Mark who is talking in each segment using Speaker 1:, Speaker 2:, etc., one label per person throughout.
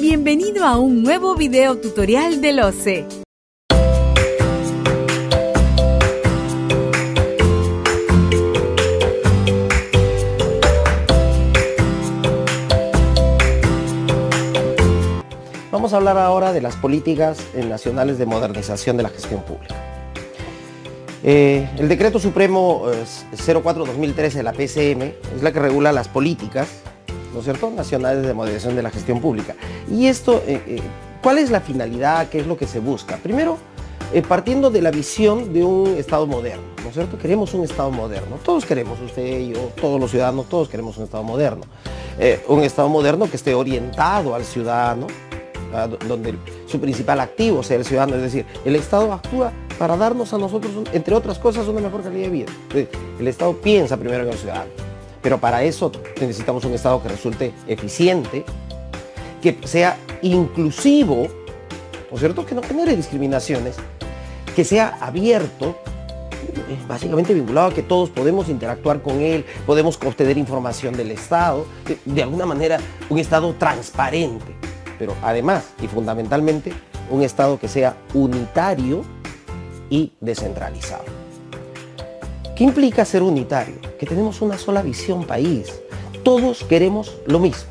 Speaker 1: Bienvenido a un nuevo video tutorial del OCE.
Speaker 2: Vamos a hablar ahora de las políticas nacionales de modernización de la gestión pública. Eh, el decreto supremo 04-2013 de la PCM es la que regula las políticas ¿no es cierto?, nacionales de modernización de la gestión pública. Y esto, eh, eh, ¿cuál es la finalidad? ¿Qué es lo que se busca? Primero, eh, partiendo de la visión de un Estado moderno, ¿no es cierto? Queremos un Estado moderno. Todos queremos, usted, yo, todos los ciudadanos, todos queremos un Estado moderno. un Estado moderno que esté orientado al ciudadano, donde su principal activo sea el ciudadano. Es decir, el Estado actúa para darnos a nosotros, entre otras cosas, una mejor calidad de vida. El Estado piensa primero en el ciudadano. Pero para eso necesitamos un Estado que resulte eficiente, que sea inclusivo, ¿no es cierto? Que no genere discriminaciones, que sea abierto, eh, básicamente vinculado a que todos podemos interactuar con él, podemos obtener información del Estado, de, de alguna manera un Estado transparente, pero además y fundamentalmente un Estado que sea unitario y descentralizado. ¿Qué implica ser unitario? Que tenemos una sola visión país. Todos queremos lo mismo.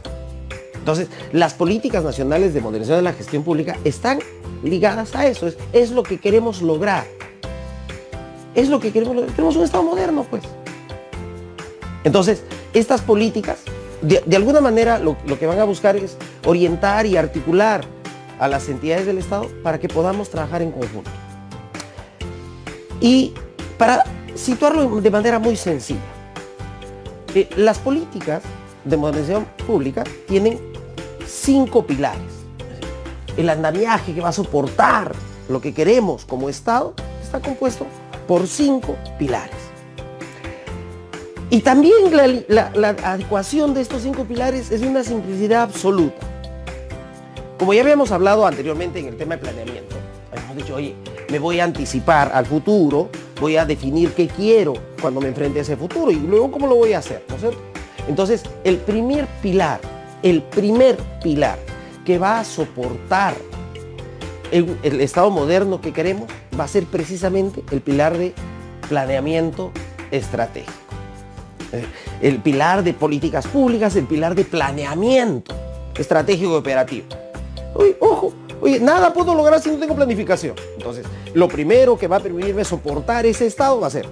Speaker 2: Entonces, las políticas nacionales de modernización de la gestión pública están ligadas a eso. Es, lo que queremos lograr. Es lo que queremos lograr. Tenemos un Estado moderno, pues. Entonces, estas políticas, de, alguna manera, lo, lo que van a buscar es orientar y articular a las entidades del Estado para que podamos trabajar en conjunto. Y para situarlo de manera muy sencilla. Las políticas de modernización pública tienen cinco pilares. El andamiaje que va a soportar lo que queremos como Estado está compuesto por cinco pilares. Y también la, la, adecuación de estos cinco pilares es una simplicidad absoluta. Como ya habíamos hablado anteriormente en el tema de planeamiento, dicho, oye, me voy a anticipar al futuro, voy a definir qué quiero cuando me enfrente a ese futuro y luego cómo lo voy a hacer, ¿no es cierto? Entonces, el primer pilar, el primer pilar que va a soportar el, Estado moderno que queremos va a ser precisamente el pilar de planeamiento estratégico. El pilar de políticas públicas, el pilar de planeamiento estratégico y operativo. Uy, ojo, Oye, nada puedo lograr si no tengo planificación. Entonces, lo primero que va a permitirme soportar ese estado va a ser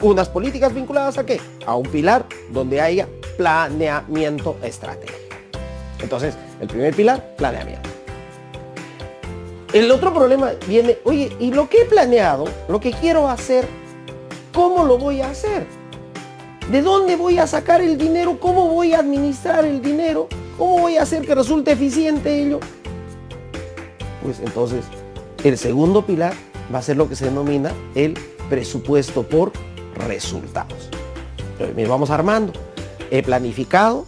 Speaker 2: unas políticas vinculadas a qué? A un pilar donde haya planeamiento estratégico. Entonces, el primer pilar, planeamiento. El otro problema viene, oye, ¿y lo que he planeado, lo que quiero hacer, cómo lo voy a hacer? ¿De dónde voy a sacar el dinero? ¿Cómo voy a administrar el dinero? ¿Cómo voy a hacer que resulte eficiente ello? Pues entonces el segundo pilar va a ser lo que se denomina el presupuesto por resultados. Vamos armando. He planificado.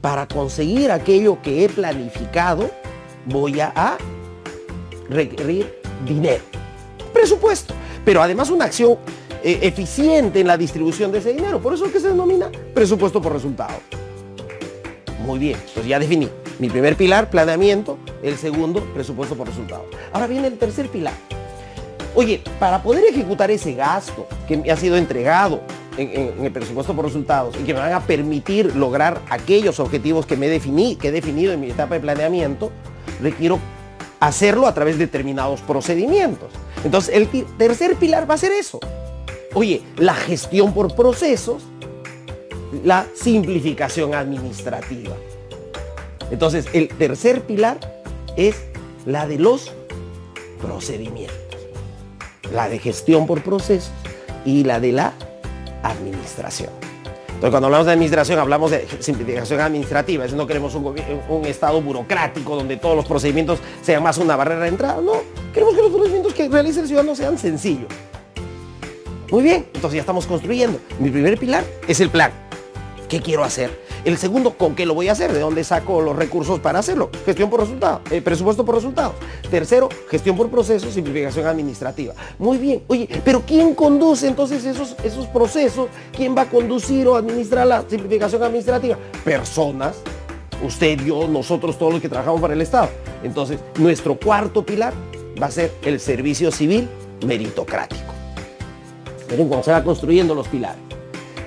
Speaker 2: Para conseguir aquello que he planificado, voy a, requerir dinero. Presupuesto. Pero además una acción eh, eficiente en la distribución de ese dinero. Por eso es que se denomina presupuesto por resultados. Muy bien, entonces ya definí. Mi primer pilar, planeamiento. El segundo, presupuesto por resultados. Ahora viene el tercer pilar. Oye, para poder ejecutar ese gasto que me ha sido entregado en, el presupuesto por resultados y que me van a permitir lograr aquellos objetivos que me que he definido en mi etapa de planeamiento, requiero hacerlo a través de determinados procedimientos. Entonces, el tercer pilar va a ser eso. Oye, la gestión por procesos, la simplificación administrativa. Entonces, el tercer pilar es la de los procedimientos. La de gestión por procesos y la de la administración. Entonces, cuando hablamos de administración, hablamos de simplificación administrativa. No queremos un, un, estado burocrático donde todos los procedimientos sean más una barrera de entrada. No, queremos que los procedimientos que realice el ciudadano sean sencillos. Muy bien, entonces ya estamos construyendo. Mi primer pilar es el plan. ¿Qué quiero hacer? El segundo, ¿con qué lo voy a hacer? ¿De dónde saco los recursos para hacerlo? Gestión por resultados, eh, presupuesto por resultados. Tercero, gestión por procesos, simplificación administrativa. Muy bien, oye, pero ¿quién conduce entonces esos, esos procesos? ¿Quién va a conducir o administrar la simplificación administrativa? Personas Usted, yo, nosotros, todos los que trabajamos para el Estado. Entonces, nuestro cuarto pilar va a ser el servicio civil meritocrático. Miren cómo se va construyendo los pilares.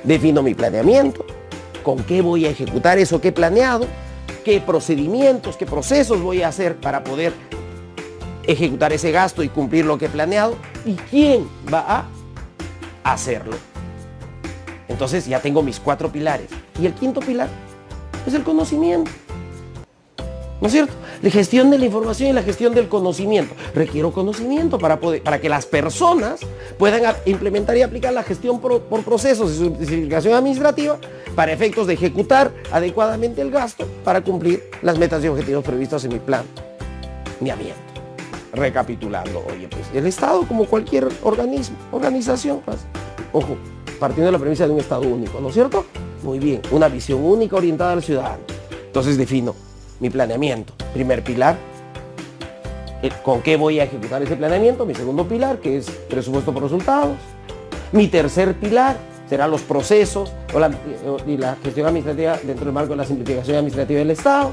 Speaker 2: Defino mi planeamiento, con qué voy a ejecutar eso que he planeado, qué procedimientos, qué procesos voy a hacer para poder ejecutar ese gasto y cumplir lo que he planeado y quién va a hacerlo. Entonces ya tengo mis cuatro pilares. Y el quinto pilar es el conocimiento. ¿No es cierto? La gestión de la información y la gestión del conocimiento. Requiero conocimiento para, poder, para que las personas puedan implementar y aplicar la gestión por, procesos de simplificación administrativa para efectos de ejecutar adecuadamente el gasto para cumplir las metas y objetivos previstos en mi plan planeamiento. Recapitulando, oye, pues el Estado como cualquier organismo, organización, pues, ojo, partiendo de la premisa de un Estado único, ¿no es cierto? Muy bien, una visión única orientada al ciudadano. Entonces defino mi planeamiento. Primer pilar, eh, ¿con qué voy a ejecutar ese planeamiento? Mi segundo pilar, que es presupuesto por resultados. Mi tercer pilar será los procesos y la gestión administrativa dentro del marco de la simplificación administrativa del Estado.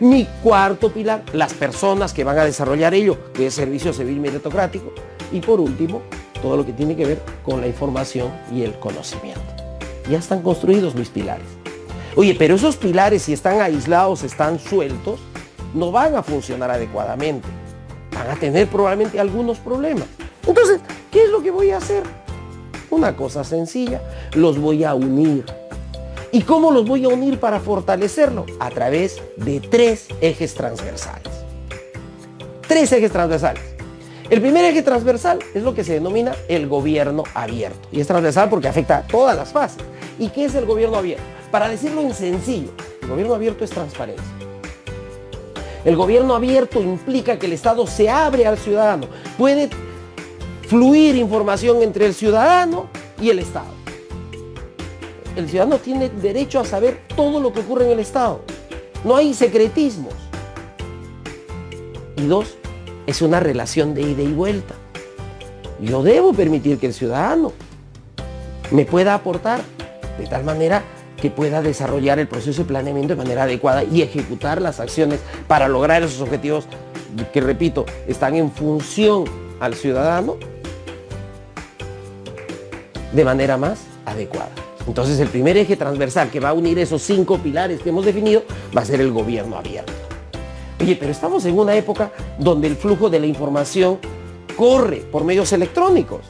Speaker 2: Mi cuarto pilar, las personas que van a desarrollar ello, que es servicio civil meritocrático. Y por último, todo lo que tiene que ver con la información y el conocimiento. Ya están construidos mis pilares. Oye, pero esos pilares si están aislados, están sueltos, no van a funcionar adecuadamente. Van a tener probablemente algunos problemas. Entonces, ¿qué es lo que voy a hacer? Una cosa sencilla, los voy a unir. ¿Y cómo los voy a unir para fortalecerlo? A través de tres ejes transversales. Tres ejes transversales. El primer eje transversal es lo que se denomina el gobierno abierto. Y es transversal porque afecta a todas las fases. ¿Y qué es el gobierno abierto? Para decirlo en sencillo, el gobierno abierto es transparencia. El gobierno abierto implica que el Estado se abre al ciudadano. Puede fluir información entre el ciudadano y el Estado. El ciudadano tiene derecho a saber todo lo que ocurre en el Estado. No hay secretismos. Y dos, es una relación de ida y vuelta. Yo debo permitir que el ciudadano me pueda aportar de tal manera que pueda desarrollar el proceso de planeamiento de manera adecuada y ejecutar las acciones para lograr esos objetivos que, repito, están en función al ciudadano de manera más adecuada. Entonces el primer eje transversal que va a unir esos cinco pilares que hemos definido va a ser el gobierno abierto. Oye, pero estamos en una época donde el flujo de la información corre por medios electrónicos.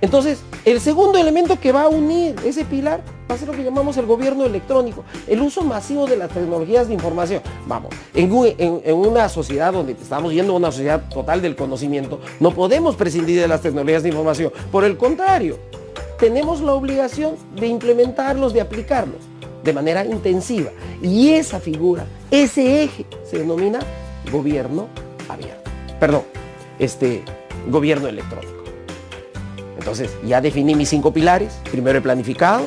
Speaker 2: Entonces, el segundo elemento que va a unir ese pilar va a ser lo que llamamos el gobierno electrónico, el uso masivo de las tecnologías de información. Vamos, en, una sociedad donde estamos yendo a una sociedad total del conocimiento, no podemos prescindir de las tecnologías de información. Por el contrario, tenemos la obligación de implementarlos, de aplicarlos de manera intensiva. Y esa figura, ese eje, se denomina gobierno abierto. Perdón, este gobierno electrónico. Entonces, ya definí mis cinco pilares. Primero he planificado,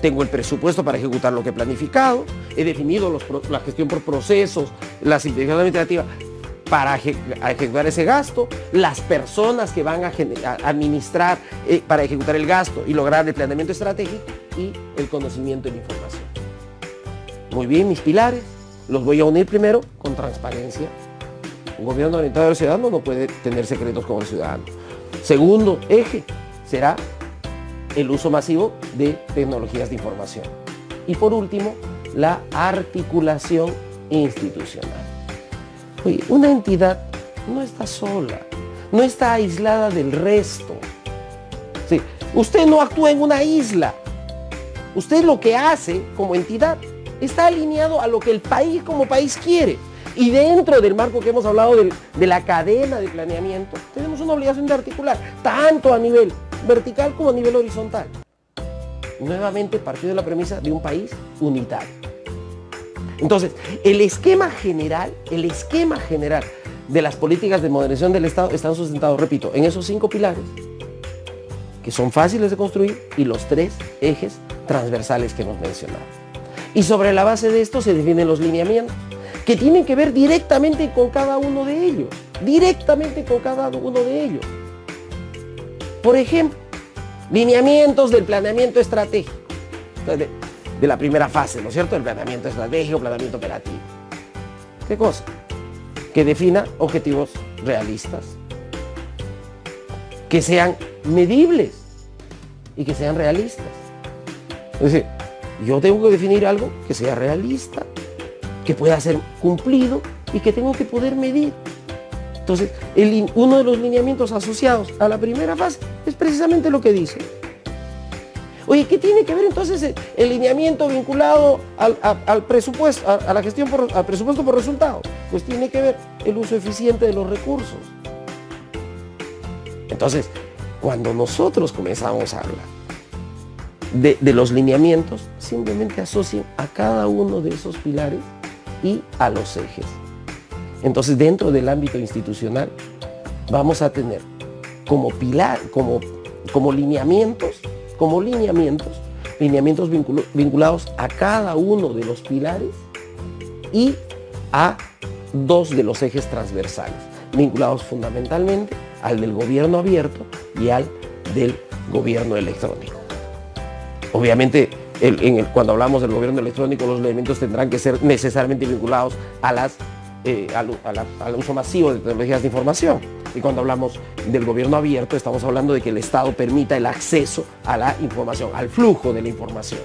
Speaker 2: tengo el presupuesto para ejecutar lo que he planificado, he definido la gestión por procesos, la simplificación administrativa para ejecutar ese gasto, las personas que van a, administrar eh, para ejecutar el gasto y lograr el planeamiento estratégico y el conocimiento y la información. Muy bien, mis pilares, los voy a unir primero con transparencia. Un gobierno orientado al ciudadano no puede tener secretos con el ciudadano. Segundo eje será el uso masivo de tecnologías de información. Y por último, la articulación institucional. Una entidad no está sola, no está aislada del resto. Sí, usted no actúa en una isla. Usted lo que hace como entidad está alineado a lo que el país como país quiere. Y dentro del marco que hemos hablado de la cadena de planeamiento, tenemos una obligación de articular, tanto a nivel vertical como a nivel horizontal. Nuevamente partiendo de la premisa de un país unitario. Entonces, el esquema general, el esquema general de las políticas de modernización del Estado están sustentados, repito, en esos cinco pilares, que son fáciles de construir, y los tres ejes transversales que hemos mencionado. Y sobre la base de esto se definen los lineamientos, que tienen que ver directamente con cada uno de ellos, directamente con cada uno de ellos. Por ejemplo, lineamientos del planeamiento estratégico. de la primera fase, ¿no es cierto? El planeamiento estratégico, planeamiento operativo. ¿Qué cosa? Que defina objetivos realistas, que sean medibles y que sean realistas. Es decir, yo tengo que definir algo que sea realista, que pueda ser cumplido y que tengo que poder medir. Entonces, uno de los lineamientos asociados a la primera fase es precisamente lo que dice. Oye, ¿qué tiene que ver entonces el, lineamiento vinculado al, presupuesto, a, la gestión por, al presupuesto por resultados? Pues tiene que ver el uso eficiente de los recursos. Entonces, cuando nosotros comenzamos a hablar de, de los lineamientos, simplemente asocien a cada uno de esos pilares y a los ejes. Entonces, dentro del ámbito institucional, vamos a tener como pilar, como, como lineamientos como lineamientos, lineamientos vinculados a cada uno de los pilares y a dos de los ejes transversales, vinculados fundamentalmente al del gobierno abierto y al del gobierno electrónico. Obviamente, cuando hablamos del gobierno electrónico, los elementos tendrán que ser necesariamente vinculados a las, eh, al uso masivo de tecnologías de información. Y cuando hablamos del gobierno abierto, estamos hablando de que el Estado permita el acceso a la información, al flujo de la información.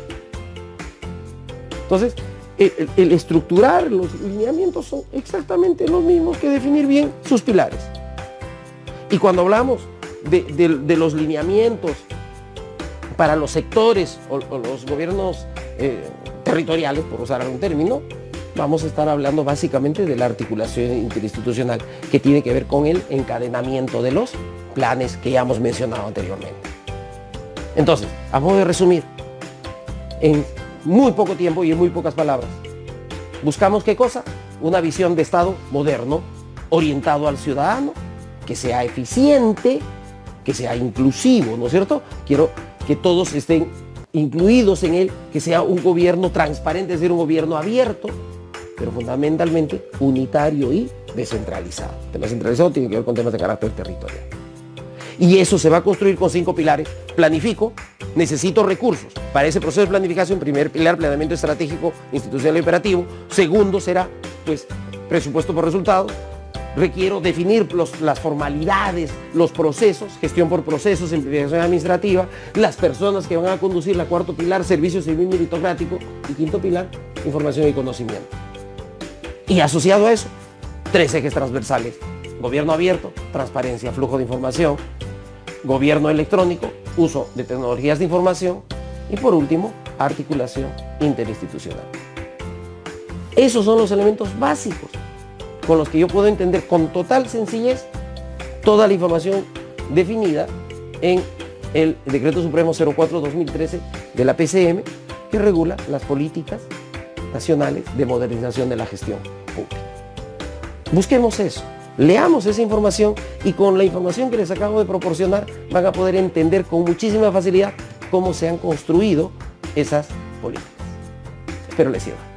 Speaker 2: Entonces, el, estructurar los lineamientos son exactamente los mismos que definir bien sus pilares. Y cuando hablamos de, los lineamientos para los sectores o, los gobiernos eh, territoriales, por usar algún término, vamos a estar hablando básicamente de la articulación interinstitucional que tiene que ver con el encadenamiento de los planes que ya hemos mencionado anteriormente. Entonces, a modo de resumir, en muy poco tiempo y en muy pocas palabras, buscamos qué cosa? Una visión de Estado moderno, orientado al ciudadano, que sea eficiente, que sea inclusivo, ¿no es cierto? Quiero que todos estén incluidos en él, que sea un gobierno transparente, es decir, un gobierno abierto, pero fundamentalmente unitario y descentralizado. El tema centralizado tiene que ver con temas de carácter territorial. Y eso se va a construir con cinco pilares. Planifico, necesito recursos. Para ese proceso de planificación, primer pilar, planeamiento estratégico, institucional y operativo. Segundo será, pues, presupuesto por resultados. Requiero definir las formalidades, los procesos, gestión por procesos, simplificación administrativa, las personas que van a conducir la cuarto pilar, servicio civil meritocrático y quinto pilar, información y conocimiento. Y asociado a eso, tres ejes transversales. Gobierno abierto, transparencia, flujo de información, gobierno electrónico, uso de tecnologías de información y por último, articulación interinstitucional. Esos son los elementos básicos con los que yo puedo entender con total sencillez toda la información definida en el Decreto Supremo 04-2013 de la PCM que regula las políticas nacionales de modernización de la gestión pública. Busquemos eso, leamos esa información y con la información que les acabo de proporcionar van a poder entender con muchísima facilidad cómo se han construido esas políticas. Espero les sirva.